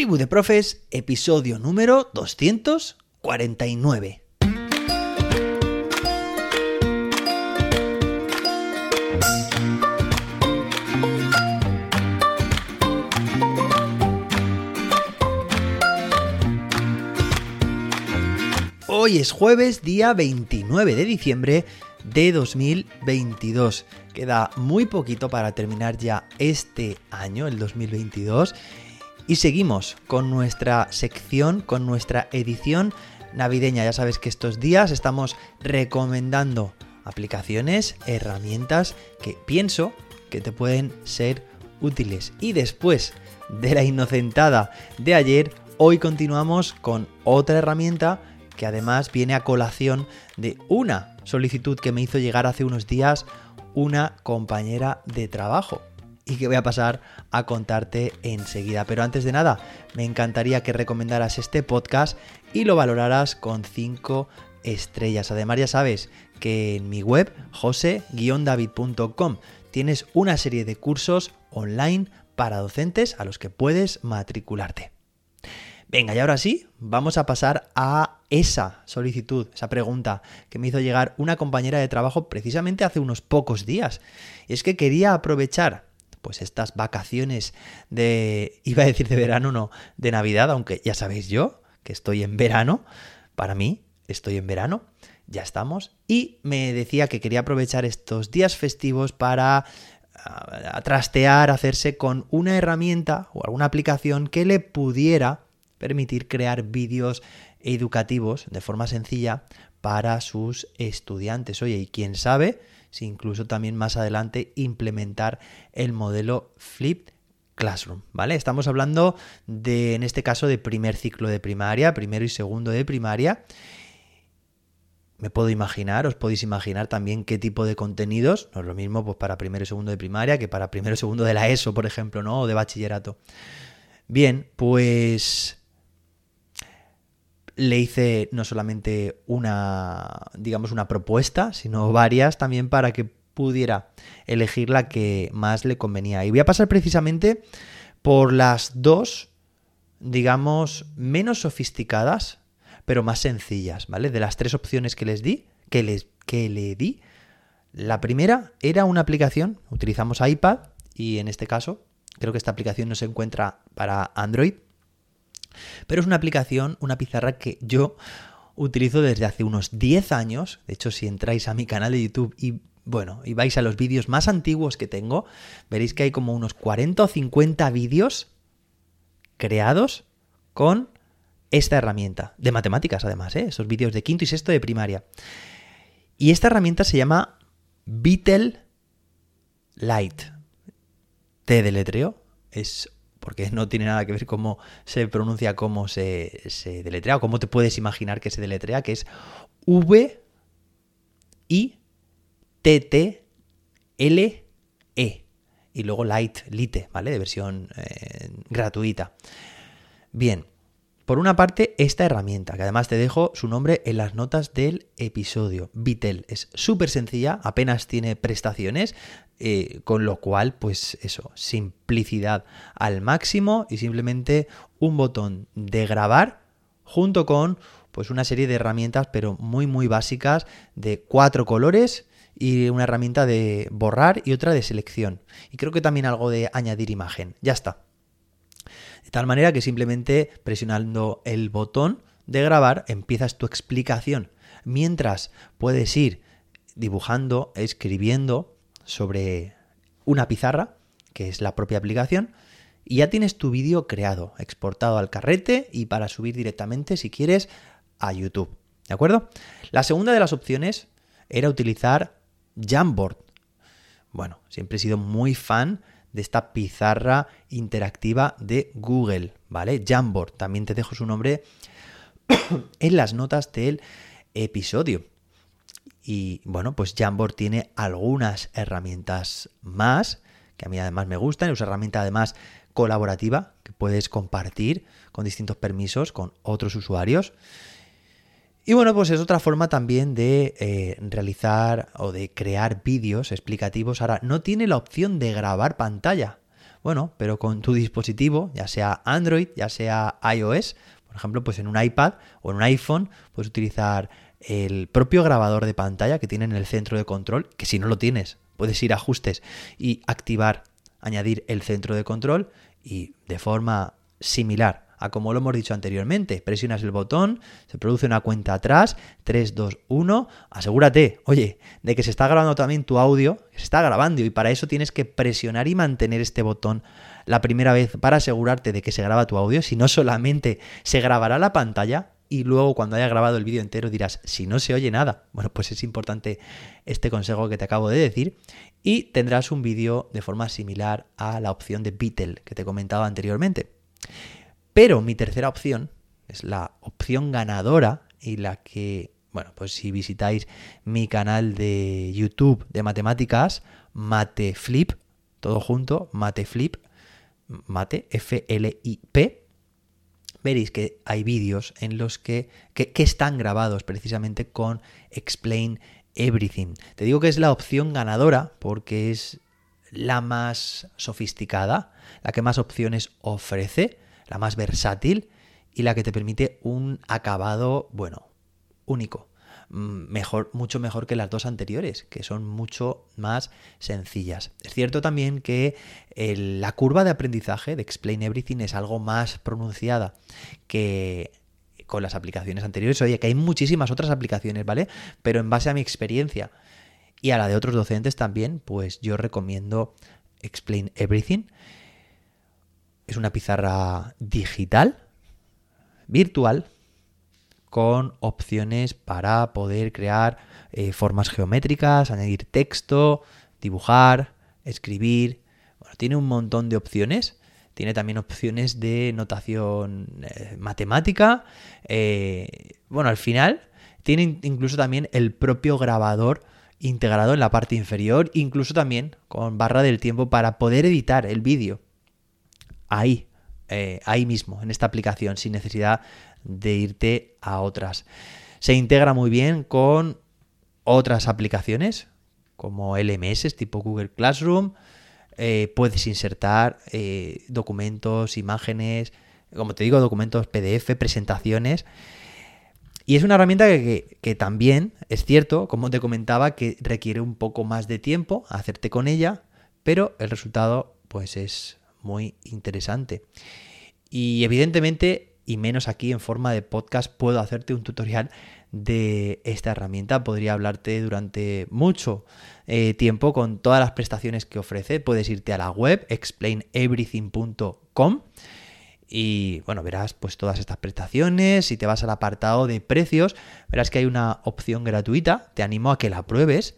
Tribu de Profes, episodio número 249. Hoy es jueves, día 29 de diciembre de 2022. Queda muy poquito para terminar ya este año, el 2022. Y seguimos con nuestra sección, con nuestra edición navideña. Ya sabes que estos días estamos recomendando aplicaciones, herramientas que pienso que te pueden ser útiles. Y después de la inocentada de ayer, hoy continuamos con otra herramienta que además viene a colación de una solicitud que me hizo llegar hace unos días una compañera de trabajo y que voy a pasar a contarte enseguida. Pero antes de nada, me encantaría que recomendaras este podcast y lo valoraras con 5 estrellas. Además, ya sabes que en mi web, jose-david.com, tienes una serie de cursos online para docentes a los que puedes matricularte. Venga, y ahora sí, vamos a pasar a esa solicitud, esa pregunta que me hizo llegar una compañera de trabajo precisamente hace unos pocos días. Y es que quería aprovechar pues estas vacaciones de, iba a decir de verano, no, de Navidad, aunque ya sabéis yo que estoy en verano, para mí estoy en verano, ya estamos, y me decía que quería aprovechar estos días festivos para ah, trastear, hacerse con una herramienta o alguna aplicación que le pudiera permitir crear vídeos educativos de forma sencilla para sus estudiantes. Oye, y quién sabe si incluso también más adelante implementar el modelo Flipped Classroom, ¿vale? Estamos hablando de, en este caso, de primer ciclo de primaria, primero y segundo de primaria. Me puedo imaginar, os podéis imaginar también qué tipo de contenidos, no es lo mismo pues, para primero y segundo de primaria que para primero y segundo de la ESO, por ejemplo, ¿no? O de bachillerato. Bien, pues le hice no solamente una, digamos, una propuesta, sino varias también para que pudiera elegir la que más le convenía. Y voy a pasar precisamente por las dos, digamos, menos sofisticadas, pero más sencillas, ¿vale? De las tres opciones que les di, que, les, que le di, la primera era una aplicación, utilizamos iPad y en este caso creo que esta aplicación no se encuentra para Android, pero es una aplicación, una pizarra que yo utilizo desde hace unos 10 años. De hecho, si entráis a mi canal de YouTube y bueno, y vais a los vídeos más antiguos que tengo, veréis que hay como unos 40 o 50 vídeos creados con esta herramienta, de matemáticas además, ¿eh? esos vídeos de quinto y sexto de primaria. Y esta herramienta se llama Beetle Lite. T de letreo, es porque no tiene nada que ver cómo se pronuncia, cómo se, deletrea, o cómo te puedes imaginar que se deletrea, que es V I T T L E y luego Light Lite, ¿vale? De versión eh, gratuita. Bien, por una parte, esta herramienta, que además te dejo su nombre en las notas del episodio. Vitel es súper sencilla, apenas tiene prestaciones, eh, con lo cual, pues eso, simplicidad al máximo y simplemente un botón de grabar junto con pues una serie de herramientas, pero muy muy básicas, de cuatro colores y una herramienta de borrar y otra de selección. Y creo que también algo de añadir imagen. Ya está. De tal manera que simplemente presionando el botón de grabar empiezas tu explicación. Mientras puedes ir dibujando, escribiendo sobre una pizarra, que es la propia aplicación, y ya tienes tu vídeo creado, exportado al carrete y para subir directamente, si quieres, a YouTube. ¿De acuerdo? La segunda de las opciones era utilizar Jamboard. Bueno, siempre he sido muy fan de esta pizarra interactiva de Google, ¿vale? Jamboard, también te dejo su nombre en las notas del episodio. Y bueno, pues Jamboard tiene algunas herramientas más, que a mí además me gustan, es una herramienta además colaborativa que puedes compartir con distintos permisos con otros usuarios. Y bueno, pues es otra forma también de eh, realizar o de crear vídeos explicativos. Ahora, no tiene la opción de grabar pantalla. Bueno, pero con tu dispositivo, ya sea Android, ya sea iOS, por ejemplo, pues en un iPad o en un iPhone, puedes utilizar el propio grabador de pantalla que tiene en el centro de control, que si no lo tienes, puedes ir a ajustes y activar, añadir el centro de control y de forma similar a como lo hemos dicho anteriormente. Presionas el botón, se produce una cuenta atrás, 3, 2, 1, asegúrate, oye, de que se está grabando también tu audio, se está grabando y para eso tienes que presionar y mantener este botón la primera vez para asegurarte de que se graba tu audio, si no solamente se grabará la pantalla, y luego cuando haya grabado el vídeo entero dirás, si no se oye nada, bueno, pues es importante este consejo que te acabo de decir y tendrás un vídeo de forma similar a la opción de Beatle que te he comentado anteriormente. Pero mi tercera opción es la opción ganadora y la que, bueno, pues si visitáis mi canal de YouTube de matemáticas, Mateflip, todo junto, Mateflip, Mate, F-L-I-P, veréis que hay vídeos en los que, que, están grabados precisamente con Explain Everything. Te digo que es la opción ganadora porque es la más sofisticada, la que más opciones ofrece, la más versátil y la que te permite un acabado, bueno, único. Mm, mejor, mucho mejor que las dos anteriores, que son mucho más sencillas. Es cierto también que la curva de aprendizaje de Explain Everything es algo más pronunciada que con las aplicaciones anteriores. Oye, que hay muchísimas otras aplicaciones, ¿vale? Pero en base a mi experiencia y a la de otros docentes también, pues yo recomiendo Explain Everything. Es una pizarra digital, virtual, con opciones para poder crear eh, formas geométricas, añadir texto, dibujar, escribir. Bueno, tiene un montón de opciones. Tiene también opciones de notación eh, matemática. Eh, bueno, al final tiene incluso también el propio grabador integrado en la parte inferior, incluso también con barra del tiempo para poder editar el vídeo. Ahí, ahí mismo, en esta aplicación, sin necesidad de irte a otras. Se integra muy bien con otras aplicaciones como LMS tipo Google Classroom. Eh, puedes insertar eh, documentos, imágenes, como te digo, documentos PDF, presentaciones. Y es una herramienta que, que, también es cierto, como te comentaba, que requiere un poco más de tiempo hacerte con ella, pero el resultado pues es muy interesante. Y evidentemente y menos aquí en forma de podcast puedo hacerte un tutorial de esta herramienta. Podría hablarte durante mucho eh, tiempo con todas las prestaciones que ofrece. Puedes irte a la web explaineverything.com y bueno, verás pues todas estas prestaciones. Si te vas al apartado de precios, verás que hay una opción gratuita. Te animo a que la pruebes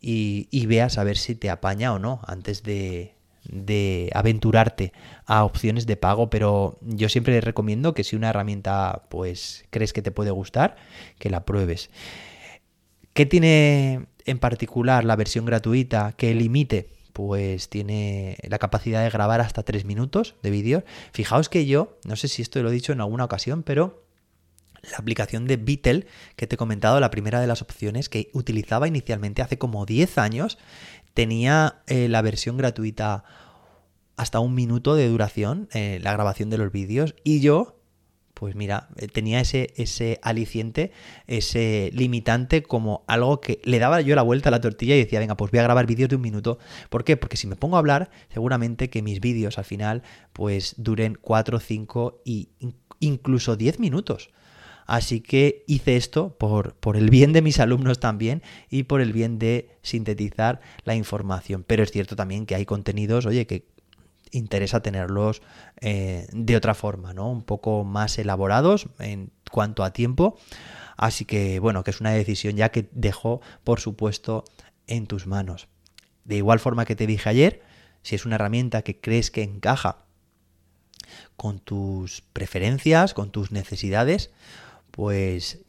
y, y veas a ver si te apaña o no antes de, de aventurarte a opciones de pago, pero yo siempre recomiendo que si una herramienta pues crees que te puede gustar, que la pruebes. ¿Qué tiene en particular la versión gratuita que limite? Pues tiene la capacidad de grabar hasta 3 minutos de vídeo. Fijaos que yo, no sé si esto lo he dicho en alguna ocasión, pero la aplicación de Beatle que te he comentado, la primera de las opciones que utilizaba inicialmente hace como 10 años, tenía eh, la versión gratuita hasta un minuto de duración, eh, la grabación de los vídeos, y yo, pues mira, eh, tenía ese, ese aliciente, ese limitante como algo que le daba yo la vuelta a la tortilla y decía, venga, pues voy a grabar vídeos de un minuto. ¿Por qué? Porque si me pongo a hablar, seguramente que mis vídeos al final pues duren 4, 5 y incluso 10 minutos. Así que hice esto por, por, el bien de mis alumnos también y por el bien de sintetizar la información. Pero es cierto también que hay contenidos, oye, que interesa tenerlos eh, de otra forma, ¿no? Un poco más elaborados en cuanto a tiempo. Así que, bueno, que es una decisión ya que dejo, por supuesto, en tus manos. De igual forma que te dije ayer, si es una herramienta que crees que encaja con tus preferencias, con tus necesidades, pues,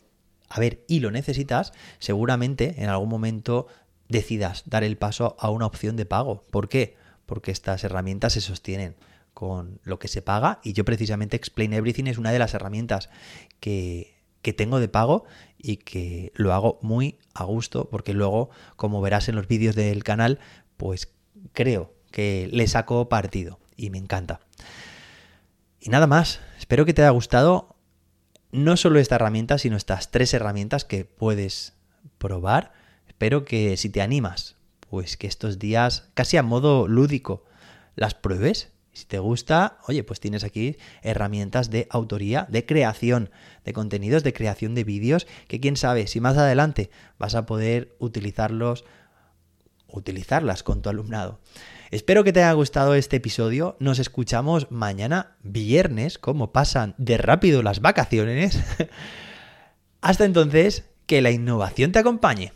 a ver, y lo necesitas, seguramente en algún momento decidas dar el paso a una opción de pago. ¿Por qué? Porque estas herramientas se sostienen con lo que se paga y yo precisamente Explain Everything es una de las herramientas que, que tengo de pago y que lo hago muy a gusto porque luego, como verás en los vídeos del canal, pues creo que le saco partido y me encanta. Y nada más, espero que te haya gustado no solo esta herramienta, sino estas tres herramientas que puedes probar. Espero que si te animas, pues que estos días, casi a modo lúdico, las pruebes. Si te gusta, oye, pues tienes aquí herramientas de autoría, de creación de contenidos, de creación de vídeos, que quién sabe si más adelante vas a poder utilizarlos, utilizarlas con tu alumnado. Espero que te haya gustado este episodio. Nos escuchamos mañana viernes, como pasan de rápido las vacaciones. Hasta entonces, que la innovación te acompañe.